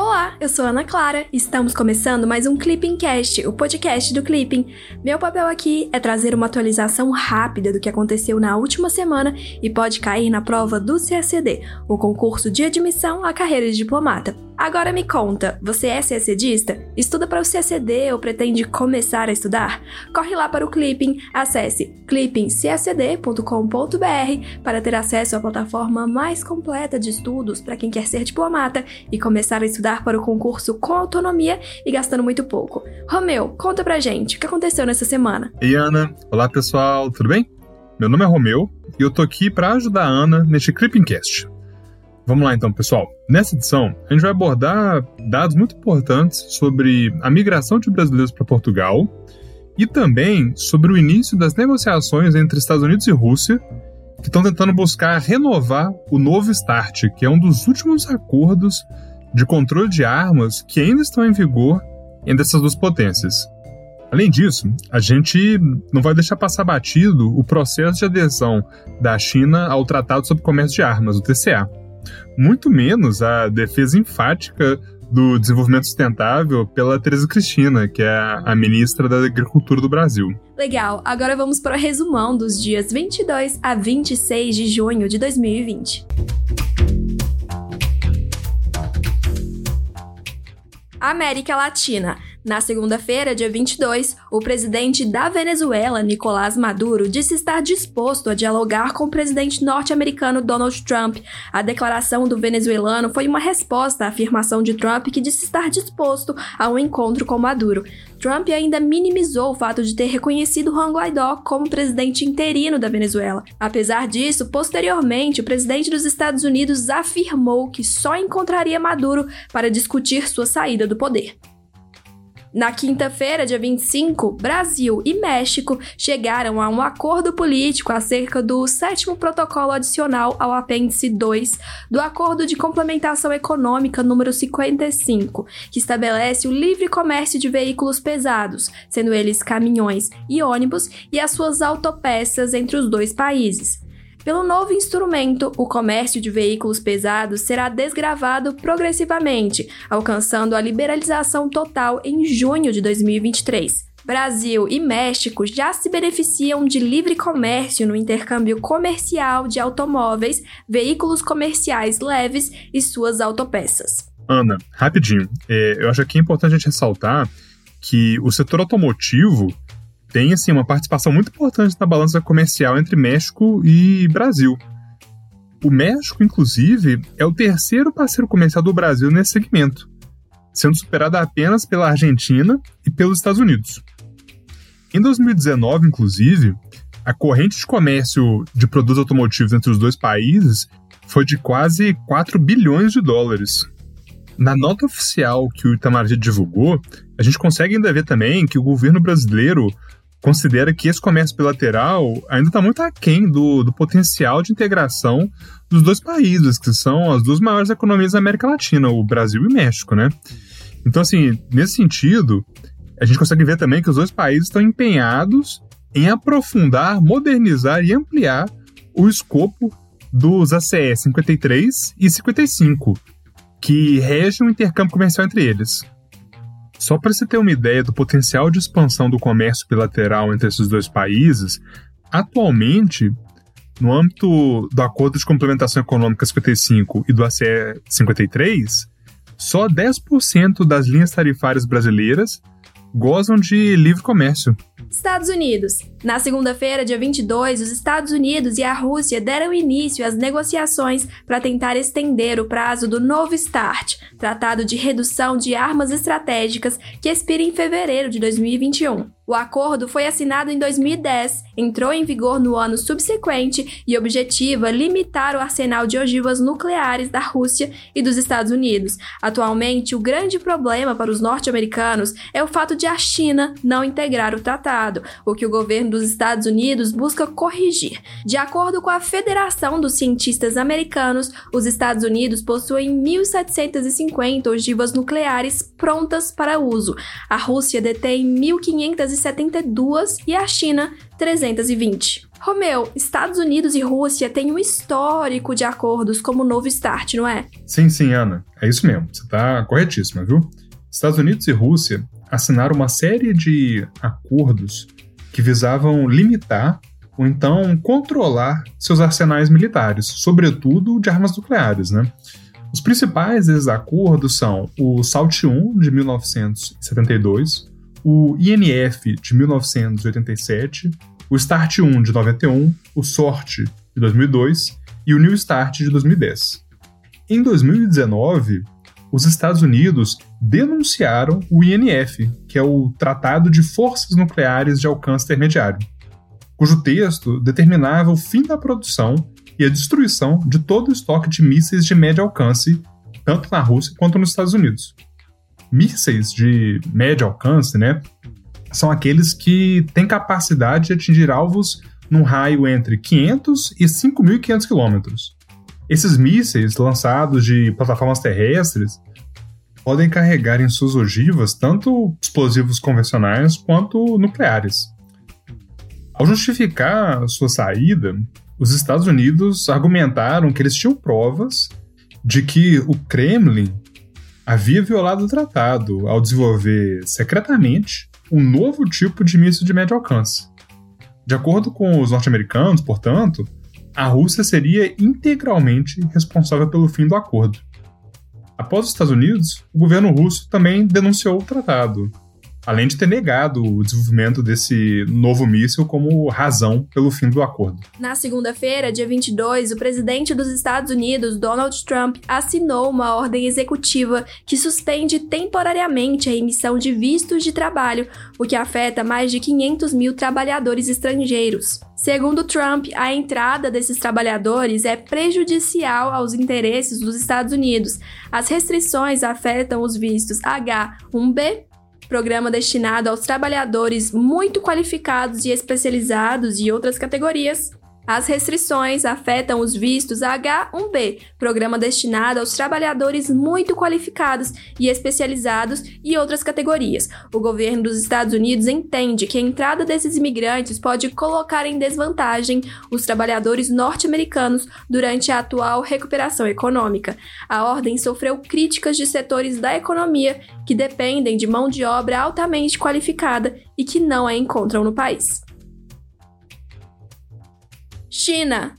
Olá, eu sou Ana Clara e estamos começando mais um Clipping Cast, o podcast do Clipping. Meu papel aqui é trazer uma atualização rápida do que aconteceu na última semana e pode cair na prova do CACD, o concurso de admissão à carreira de diplomata. Agora me conta, você é CACDista? Estuda para o CACD ou pretende começar a estudar? Corre lá para o Clipping, acesse clippingcacd.com.br para ter acesso à plataforma mais completa de estudos para quem quer ser diplomata e começar a estudar para o concurso com autonomia e gastando muito pouco. Romeu, conta pra gente, o que aconteceu nessa semana? Ei Ana, olá pessoal, tudo bem? Meu nome é Romeu e eu tô aqui para ajudar a Ana neste Clippingcast. Vamos lá então, pessoal. Nessa edição, a gente vai abordar dados muito importantes sobre a migração de brasileiros para Portugal e também sobre o início das negociações entre Estados Unidos e Rússia, que estão tentando buscar renovar o Novo START, que é um dos últimos acordos de controle de armas que ainda estão em vigor entre essas duas potências. Além disso, a gente não vai deixar passar batido o processo de adesão da China ao Tratado sobre Comércio de Armas, o TCA muito menos a defesa enfática do desenvolvimento sustentável pela Tereza Cristina, que é a ministra da Agricultura do Brasil. Legal, agora vamos para o resumão dos dias 22 a 26 de junho de 2020. América Latina. Na segunda-feira, dia 22, o presidente da Venezuela, Nicolás Maduro, disse estar disposto a dialogar com o presidente norte-americano Donald Trump. A declaração do venezuelano foi uma resposta à afirmação de Trump que disse estar disposto a um encontro com Maduro. Trump ainda minimizou o fato de ter reconhecido Juan Guaidó como presidente interino da Venezuela. Apesar disso, posteriormente, o presidente dos Estados Unidos afirmou que só encontraria Maduro para discutir sua saída do poder. Na quinta-feira, dia 25, Brasil e México chegaram a um acordo político acerca do sétimo protocolo adicional ao apêndice 2 do Acordo de Complementação Econômica número 55, que estabelece o livre comércio de veículos pesados, sendo eles caminhões e ônibus, e as suas autopeças entre os dois países. Pelo novo instrumento, o comércio de veículos pesados será desgravado progressivamente, alcançando a liberalização total em junho de 2023. Brasil e México já se beneficiam de livre comércio no intercâmbio comercial de automóveis, veículos comerciais leves e suas autopeças. Ana, rapidinho, é, eu acho que é importante a gente ressaltar que o setor automotivo tem assim uma participação muito importante na balança comercial entre México e Brasil. O México, inclusive, é o terceiro parceiro comercial do Brasil nesse segmento, sendo superado apenas pela Argentina e pelos Estados Unidos. Em 2019, inclusive, a corrente de comércio de produtos automotivos entre os dois países foi de quase 4 bilhões de dólares. Na nota oficial que o Itamaraty divulgou, a gente consegue ainda ver também que o governo brasileiro considera que esse comércio bilateral ainda está muito aquém do, do potencial de integração dos dois países, que são as duas maiores economias da América Latina, o Brasil e o México, né? Então, assim, nesse sentido, a gente consegue ver também que os dois países estão empenhados em aprofundar, modernizar e ampliar o escopo dos ACE 53 e 55, que regem o intercâmbio comercial entre eles. Só para você ter uma ideia do potencial de expansão do comércio bilateral entre esses dois países, atualmente, no âmbito do Acordo de Complementação Econômica 55 e do ACE 53, só 10% das linhas tarifárias brasileiras gozam de livre comércio. Estados Unidos. Na segunda-feira, dia 22, os Estados Unidos e a Rússia deram início às negociações para tentar estender o prazo do novo START, Tratado de Redução de Armas Estratégicas, que expira em fevereiro de 2021. O acordo foi assinado em 2010, entrou em vigor no ano subsequente e objetiva limitar o arsenal de ogivas nucleares da Rússia e dos Estados Unidos. Atualmente, o grande problema para os norte-americanos é o fato de a China não integrar o tratado, o que o governo dos Estados Unidos busca corrigir. De acordo com a Federação dos Cientistas Americanos, os Estados Unidos possuem 1.750 ogivas nucleares prontas para uso. A Rússia detém 1.500 372 e a China 320. Romeu, Estados Unidos e Rússia têm um histórico de acordos como Novo START, não é? Sim, sim, Ana. É isso mesmo. Você está corretíssima, viu? Estados Unidos e Rússia assinaram uma série de acordos que visavam limitar ou então controlar seus arsenais militares, sobretudo de armas nucleares, né? Os principais desses acordos são o SALT I de 1972, o INF de 1987, o START 1 de 91, o SORT de 2002 e o New START de 2010. Em 2019, os Estados Unidos denunciaram o INF, que é o Tratado de Forças Nucleares de Alcance Intermediário, cujo texto determinava o fim da produção e a destruição de todo o estoque de mísseis de médio alcance, tanto na Rússia quanto nos Estados Unidos. Mísseis de médio alcance, né, são aqueles que têm capacidade de atingir alvos num raio entre 500 e 5.500 quilômetros. Esses mísseis lançados de plataformas terrestres podem carregar em suas ogivas tanto explosivos convencionais quanto nucleares. Ao justificar sua saída, os Estados Unidos argumentaram que eles tinham provas de que o Kremlin havia violado o tratado ao desenvolver secretamente um novo tipo de míssil de médio alcance. De acordo com os norte-americanos, portanto, a Rússia seria integralmente responsável pelo fim do acordo. Após os Estados Unidos, o governo russo também denunciou o tratado, além de ter negado o desenvolvimento desse novo míssil como razão pelo fim do acordo. Na segunda-feira, dia 22, o presidente dos Estados Unidos, Donald Trump, assinou uma ordem executiva que suspende temporariamente a emissão de vistos de trabalho, o que afeta mais de 500 mil trabalhadores estrangeiros. Segundo Trump, a entrada desses trabalhadores é prejudicial aos interesses dos Estados Unidos. As restrições afetam os vistos H-1B, programa destinado aos trabalhadores muito qualificados e especializados e outras categorias, as restrições afetam os vistos H1B, programa destinado aos trabalhadores muito qualificados e especializados e outras categorias. O governo dos Estados Unidos entende que a entrada desses imigrantes pode colocar em desvantagem os trabalhadores norte-americanos durante a atual recuperação econômica. A ordem sofreu críticas de setores da economia que dependem de mão de obra altamente qualificada e que não a encontram no país. China.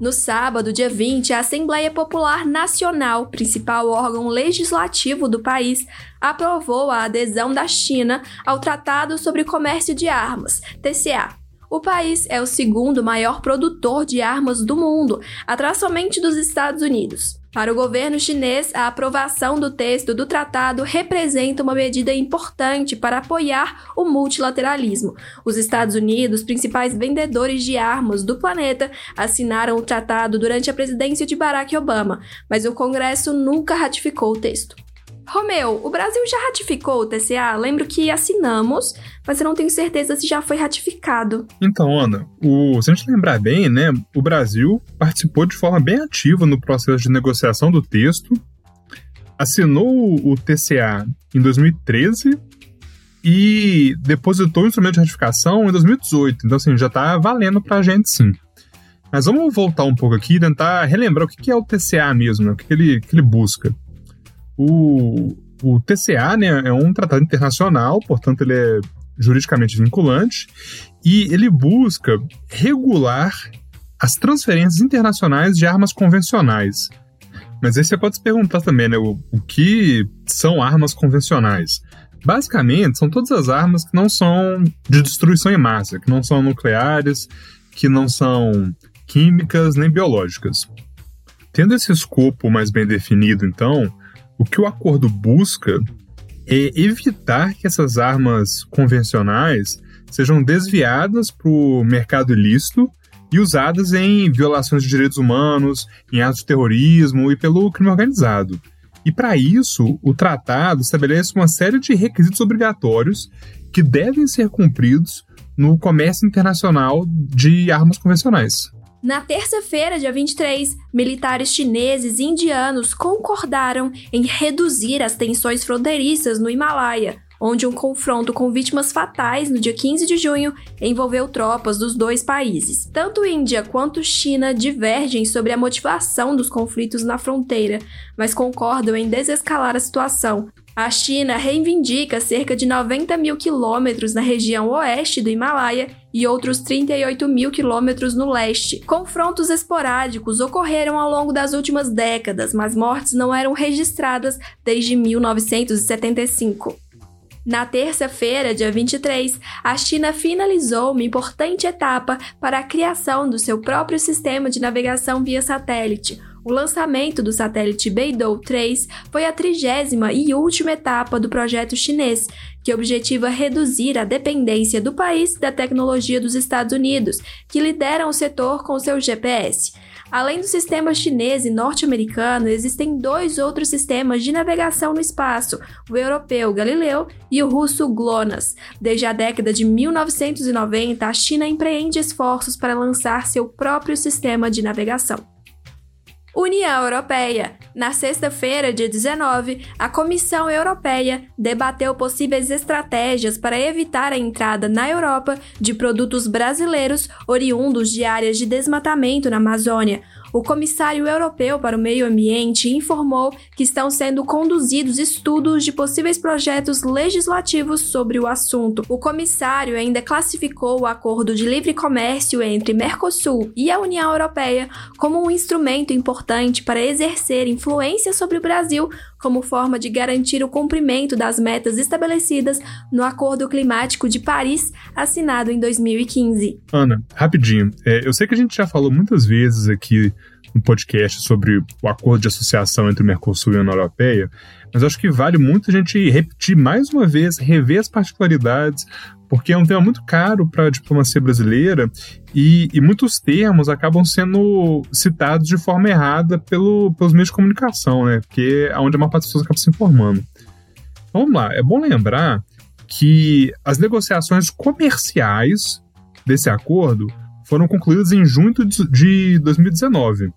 No sábado, dia 20, a Assembleia Popular Nacional, principal órgão legislativo do país, aprovou a adesão da China ao Tratado sobre Comércio de Armas, TCA. O país é o segundo maior produtor de armas do mundo, atrás somente dos Estados Unidos. Para o governo chinês, a aprovação do texto do tratado representa uma medida importante para apoiar o multilateralismo. Os Estados Unidos, principais vendedores de armas do planeta, assinaram o tratado durante a presidência de Barack Obama, mas o Congresso nunca ratificou o texto. Romeu, o Brasil já ratificou o TCA? Lembro que assinamos, mas eu não tenho certeza se já foi ratificado. Então, Ana, o, se a gente lembrar bem, né, o Brasil participou de forma bem ativa no processo de negociação do texto, assinou o TCA em 2013 e depositou o instrumento de ratificação em 2018. Então, assim, já está valendo para a gente sim. Mas vamos voltar um pouco aqui e tentar relembrar o que é o TCA mesmo, né? o que ele, que ele busca. O, o TCA né, é um tratado internacional, portanto, ele é juridicamente vinculante e ele busca regular as transferências internacionais de armas convencionais. Mas aí você pode se perguntar também, né, o, o que são armas convencionais? Basicamente, são todas as armas que não são de destruição em massa, que não são nucleares, que não são químicas nem biológicas. Tendo esse escopo mais bem definido, então, o que o acordo busca é evitar que essas armas convencionais sejam desviadas para o mercado ilícito e usadas em violações de direitos humanos, em atos de terrorismo e pelo crime organizado. E para isso, o tratado estabelece uma série de requisitos obrigatórios que devem ser cumpridos no comércio internacional de armas convencionais. Na terça-feira, dia 23, militares chineses e indianos concordaram em reduzir as tensões fronteiriças no Himalaia, onde um confronto com vítimas fatais no dia 15 de junho envolveu tropas dos dois países. Tanto Índia quanto China divergem sobre a motivação dos conflitos na fronteira, mas concordam em desescalar a situação, a China reivindica cerca de 90 mil quilômetros na região oeste do Himalaia e outros 38 mil quilômetros no leste. Confrontos esporádicos ocorreram ao longo das últimas décadas, mas mortes não eram registradas desde 1975. Na terça-feira, dia 23, a China finalizou uma importante etapa para a criação do seu próprio sistema de navegação via satélite, o lançamento do satélite Beidou 3 foi a trigésima e última etapa do projeto chinês, que objetiva reduzir a dependência do país da tecnologia dos Estados Unidos, que lideram o setor com seu GPS. Além do sistema chinês e norte-americano, existem dois outros sistemas de navegação no espaço: o europeu Galileu e o russo GLONASS. Desde a década de 1990, a China empreende esforços para lançar seu próprio sistema de navegação. União Europeia. Na sexta-feira, dia 19, a Comissão Europeia debateu possíveis estratégias para evitar a entrada na Europa de produtos brasileiros oriundos de áreas de desmatamento na Amazônia, o comissário europeu para o meio ambiente informou que estão sendo conduzidos estudos de possíveis projetos legislativos sobre o assunto. O comissário ainda classificou o acordo de livre comércio entre Mercosul e a União Europeia como um instrumento importante para exercer influência sobre o Brasil como forma de garantir o cumprimento das metas estabelecidas no Acordo Climático de Paris, assinado em 2015. Ana, rapidinho. É, eu sei que a gente já falou muitas vezes aqui no podcast sobre o acordo de associação entre o Mercosul e a União Europeia, mas acho que vale muito a gente repetir mais uma vez, rever as particularidades, porque é um tema muito caro para a diplomacia brasileira e, e, muitos termos acabam sendo citados de forma errada pelo, pelos meios de comunicação, né? Porque é onde a maior parte das pessoas acaba se informando. Então, vamos lá, é bom lembrar que as negociações comerciais desse acordo foram concluídas em junho de 2019.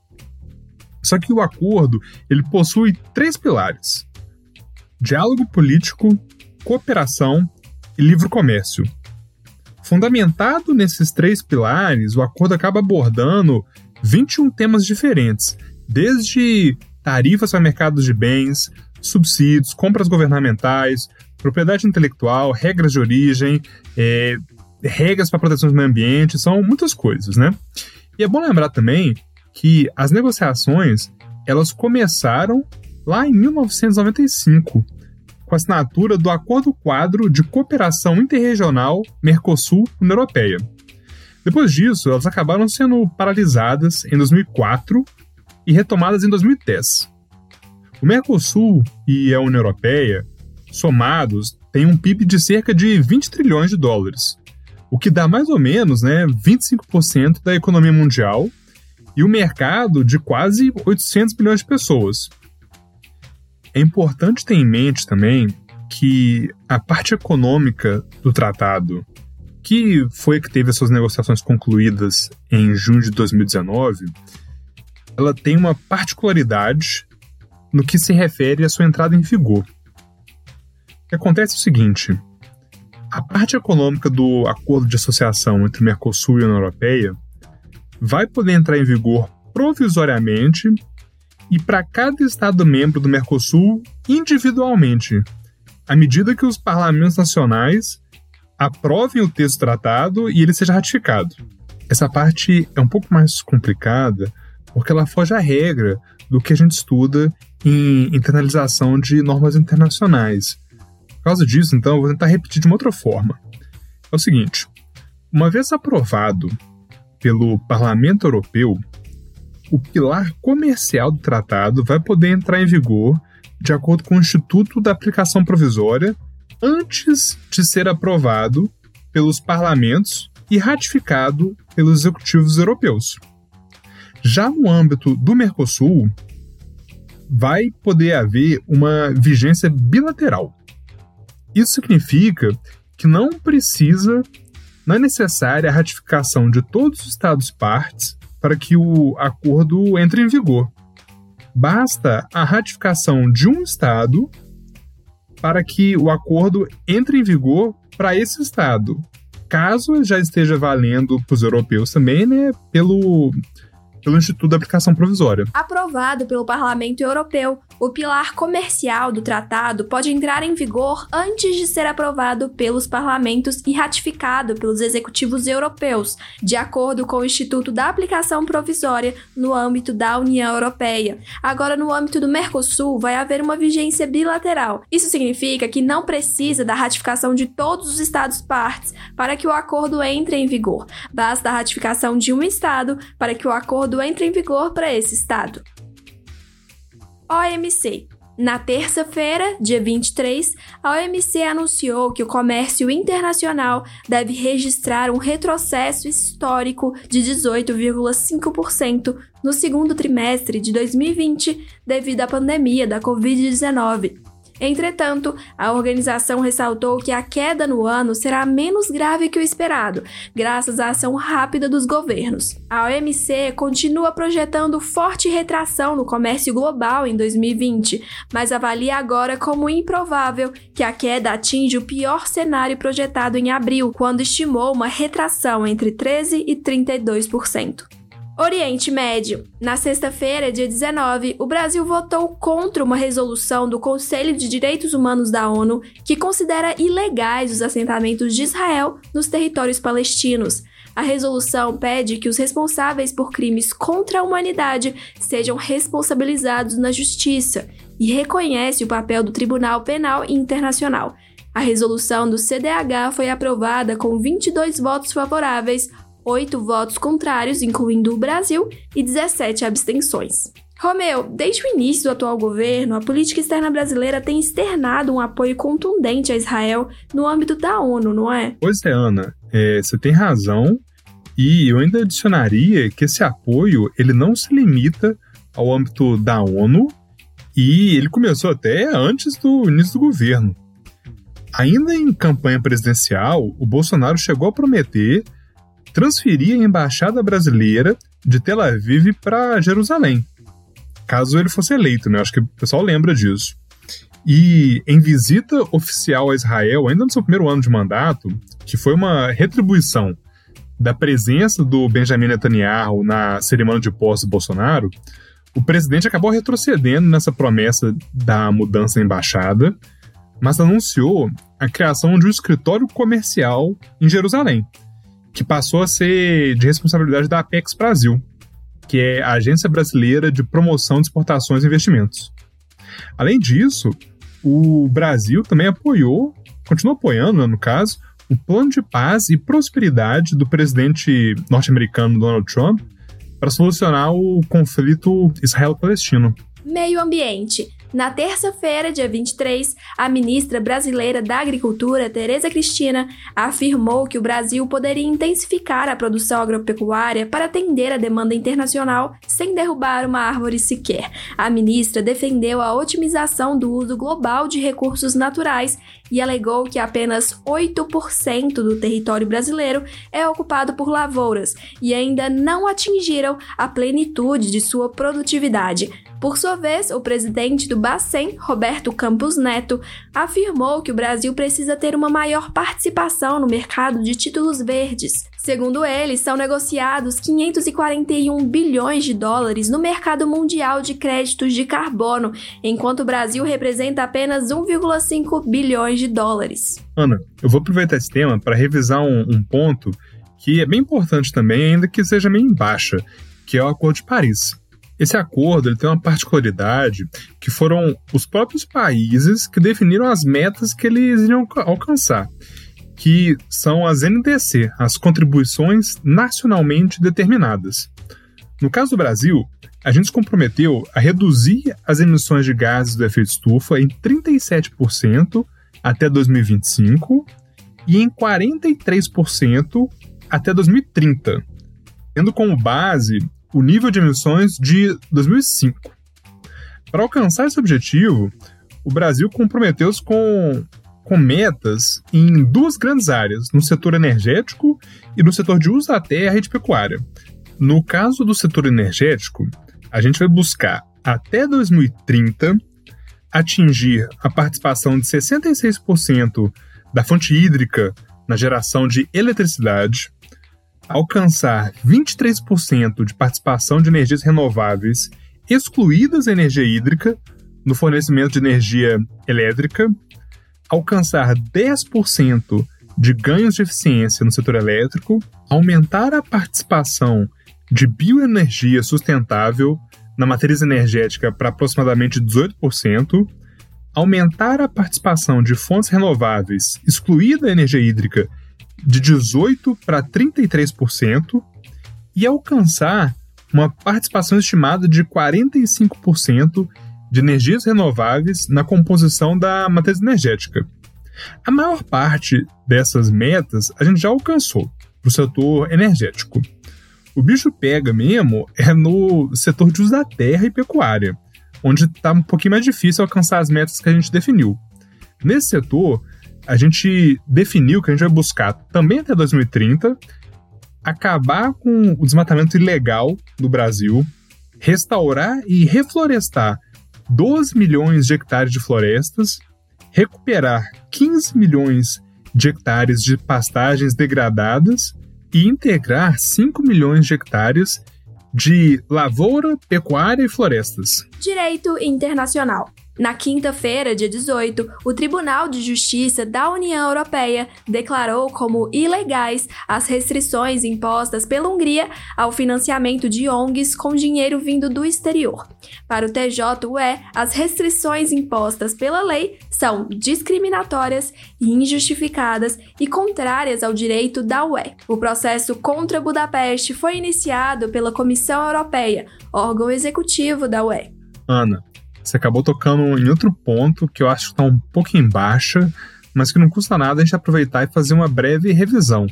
Só que o acordo ele possui três pilares: diálogo político, cooperação e livre comércio. Fundamentado nesses três pilares, o acordo acaba abordando 21 temas diferentes, desde tarifas para mercados de bens, subsídios, compras governamentais, propriedade intelectual, regras de origem, é, regras para proteção do meio ambiente, são muitas coisas, né? E é bom lembrar também que as negociações elas começaram lá em 1995 com a assinatura do Acordo Quadro de Cooperação Interregional Mercosul-União Europeia. Depois disso, elas acabaram sendo paralisadas em 2004 e retomadas em 2010. O Mercosul e a União Europeia, somados, têm um PIB de cerca de 20 trilhões de dólares, o que dá mais ou menos né, 25% da economia mundial e o um mercado de quase 800 milhões de pessoas. É importante ter em mente também que a parte econômica do tratado, que foi a que teve as suas negociações concluídas em junho de 2019, ela tem uma particularidade no que se refere à sua entrada em vigor. O acontece é o seguinte: a parte econômica do acordo de associação entre Mercosul e a União Europeia vai poder entrar em vigor provisoriamente e para cada Estado membro do Mercosul individualmente, à medida que os parlamentos nacionais aprovem o texto tratado e ele seja ratificado. Essa parte é um pouco mais complicada porque ela foge à regra do que a gente estuda em internalização de normas internacionais. Por causa disso, então, eu vou tentar repetir de uma outra forma. É o seguinte: uma vez aprovado pelo Parlamento Europeu, o pilar comercial do tratado vai poder entrar em vigor de acordo com o Instituto da Aplicação Provisória antes de ser aprovado pelos parlamentos e ratificado pelos executivos europeus. Já no âmbito do Mercosul, vai poder haver uma vigência bilateral. Isso significa que não precisa, não é necessária a ratificação de todos os Estados partes para que o acordo entre em vigor. Basta a ratificação de um Estado para que o acordo entre em vigor para esse estado. Caso já esteja valendo para os europeus também, né, pelo pelo Instituto da Aplicação Provisória. Aprovado pelo Parlamento Europeu, o pilar comercial do tratado pode entrar em vigor antes de ser aprovado pelos parlamentos e ratificado pelos executivos europeus, de acordo com o Instituto da Aplicação Provisória no âmbito da União Europeia. Agora, no âmbito do Mercosul, vai haver uma vigência bilateral. Isso significa que não precisa da ratificação de todos os Estados partes para que o acordo entre em vigor. Basta a ratificação de um Estado para que o acordo entre em vigor para esse Estado. OMC. Na terça-feira, dia 23, a OMC anunciou que o comércio internacional deve registrar um retrocesso histórico de 18,5% no segundo trimestre de 2020 devido à pandemia da Covid-19 Entretanto, a organização ressaltou que a queda no ano será menos grave que o esperado, graças à ação rápida dos governos. A OMC continua projetando forte retração no comércio global em 2020, mas avalia agora como improvável que a queda atinja o pior cenário projetado em abril, quando estimou uma retração entre 13 e 32%. Oriente Médio. Na sexta-feira, dia 19, o Brasil votou contra uma resolução do Conselho de Direitos Humanos da ONU que considera ilegais os assentamentos de Israel nos territórios palestinos. A resolução pede que os responsáveis por crimes contra a humanidade sejam responsabilizados na justiça e reconhece o papel do Tribunal Penal Internacional. A resolução do CDH foi aprovada com 22 votos favoráveis, oito votos contrários, incluindo o Brasil, e 17 abstenções. Romeu, desde o início do atual governo, a política externa brasileira tem externado um apoio contundente a Israel no âmbito da ONU, não é? Pois é, Ana, é, você tem razão, e eu ainda adicionaria que esse apoio ele não se limita ao âmbito da ONU, e ele começou até antes do início do governo. Ainda em campanha presidencial, o Bolsonaro chegou a prometer transferir a embaixada brasileira de Tel Aviv para Jerusalém, caso ele fosse eleito, né? Acho que o pessoal lembra disso. E em visita oficial a Israel, ainda no seu primeiro ano de mandato, que foi uma retribuição da presença do Benjamin Netanyahu na cerimônia de posse do Bolsonaro, o presidente acabou retrocedendo nessa promessa da mudança da embaixada, mas anunciou a criação de um escritório comercial em Jerusalém, que passou a ser de responsabilidade da Apex Brasil, que é a Agência Brasileira de Promoção de Exportações e Investimentos. Além disso, o Brasil também apoiou, continua apoiando, né, no caso, o plano de paz e prosperidade do presidente norte-americano Donald Trump para solucionar o conflito Israel-Palestino. Meio ambiente. Na terça-feira, dia 23, a ministra brasileira da Agricultura, Tereza Cristina, afirmou que o Brasil poderia intensificar a produção agropecuária para atender a demanda internacional sem derrubar uma árvore sequer. A ministra defendeu a otimização do uso global de recursos naturais e alegou que apenas 8% do território brasileiro é ocupado por lavouras e ainda não atingiram a plenitude de sua produtividade. Por sua vez, o presidente do Bacen, Roberto Campos Neto, afirmou que o Brasil precisa ter uma maior participação no mercado de títulos verdes. Segundo ele, são negociados 541 bilhões de dólares no mercado mundial de créditos de carbono, enquanto o Brasil representa apenas 1,5 bilhões de dólares. Ana, eu vou aproveitar esse tema para revisar um, um ponto que é bem importante também, ainda que seja meio em baixa, que é o Acordo de Paris. Esse acordo ele tem uma particularidade que foram os próprios países que definiram as metas que eles iriam alcançar, que são as NDC, as contribuições nacionalmente determinadas. No caso do Brasil, a gente se comprometeu a reduzir as emissões de gases do efeito estufa em 37% até 2025 e em 43% até 2030, tendo como base o nível de emissões de 2005. Para alcançar esse objetivo, o Brasil comprometeu-se com, com metas em duas grandes áreas, no setor energético e no setor de uso da terra e de pecuária. No caso do setor energético, a gente vai buscar até 2030 atingir a participação de 66% da fonte hídrica na geração de eletricidade, alcançar 23% de participação de energias renováveis, excluídas a energia hídrica, no fornecimento de energia elétrica, alcançar 10% de ganhos de eficiência no setor elétrico, aumentar a participação de bioenergia sustentável na matriz energética para aproximadamente 18%, aumentar a participação de fontes renováveis, excluída a energia hídrica, de 18% para 33%, e alcançar uma participação estimada de 45% de energias renováveis na composição da matriz energética. A maior parte dessas metas a gente já alcançou para o setor energético. O bicho pega mesmo é no setor de uso da terra e pecuária, onde está um pouquinho mais difícil alcançar as metas que a gente definiu. Nesse setor, a gente definiu que a gente vai buscar também até 2030 acabar com o desmatamento ilegal do Brasil, restaurar e reflorestar 12 milhões de hectares de florestas, recuperar 15 milhões de hectares de pastagens degradadas e integrar 5 milhões de hectares de lavoura, pecuária e florestas. Direito internacional. Na quinta-feira, dia 18, o Tribunal de Justiça da União Europeia declarou como ilegais as restrições impostas pela Hungria ao financiamento de ONGs com dinheiro vindo do exterior. Para o TJUE, as restrições impostas pela lei são discriminatórias e injustificadas e contrárias ao direito da UE. O processo contra Budapeste foi iniciado pela Comissão Europeia, órgão executivo da UE. Ana, você acabou tocando em outro ponto que eu acho que está um pouco em baixa, mas que não custa nada a gente aproveitar e fazer uma breve revisão,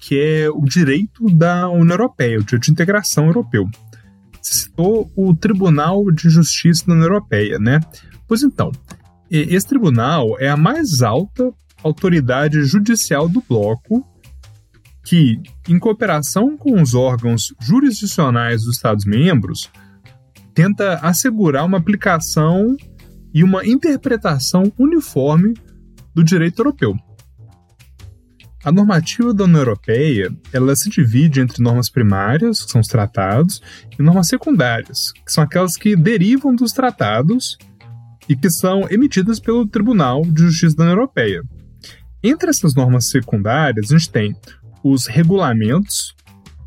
que é o direito da União Europeia, o direito de integração europeu. Você citou o Tribunal de Justiça da União Europeia, né? Pois então, esse tribunal é a mais alta autoridade judicial do bloco que, em cooperação com os órgãos jurisdicionais dos Estados-membros, tenta assegurar uma aplicação e uma interpretação uniforme do direito europeu. A normativa da União Europeia ela se divide entre normas primárias, que são os tratados, e normas secundárias, que são aquelas que derivam dos tratados e que são emitidas pelo Tribunal de Justiça da União Europeia. Entre essas normas secundárias, a gente tem os regulamentos,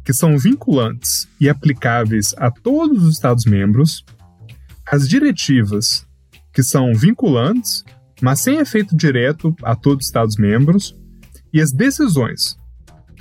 que são vinculantes e aplicáveis a todos os Estados-membros, as diretivas, que são vinculantes, mas sem efeito direto a todos os Estados-membros, e as decisões,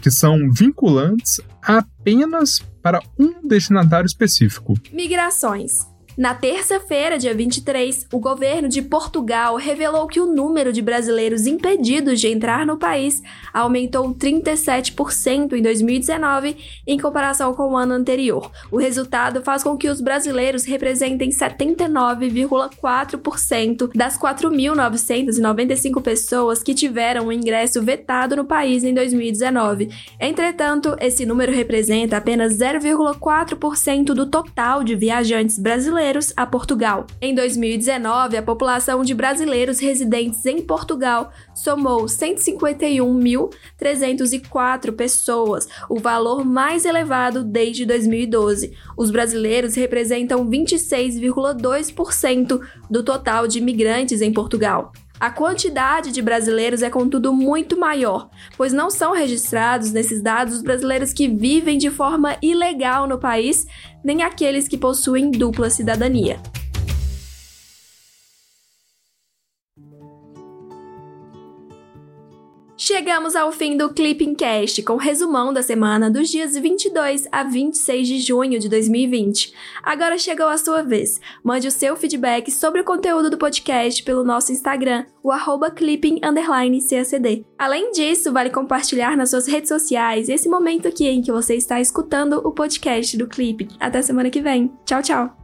que são vinculantes apenas para um destinatário específico. Migrações. Na terça-feira, dia 23, o governo de Portugal revelou que o número de brasileiros impedidos de entrar no país aumentou 37% em 2019 em comparação com o ano anterior. O resultado faz com que os brasileiros representem 79,4% das 4.995 pessoas que tiveram o ingresso vetado no país em 2019. Entretanto, esse número representa apenas 0,4% do total de viajantes brasileiros brasileiros a Portugal. Em 2019, a população de brasileiros residentes em Portugal somou 151.304 pessoas, o valor mais elevado desde 2012. Os brasileiros representam 26,2% do total de imigrantes em Portugal. A quantidade de brasileiros é, contudo, muito maior, pois não são registrados nesses dados os brasileiros que vivem de forma ilegal no país, nem aqueles que possuem dupla cidadania. Chegamos ao fim do Clipping Cast, com resumão da semana dos dias 22 a 26 de junho de 2020. Agora chegou a sua vez. Mande o seu feedback sobre o conteúdo do podcast pelo nosso Instagram, o arroba clipping_cacd. Além disso, vale compartilhar nas suas redes sociais esse momento aqui em que você está escutando o podcast do Clipping. Até semana que vem. Tchau, tchau!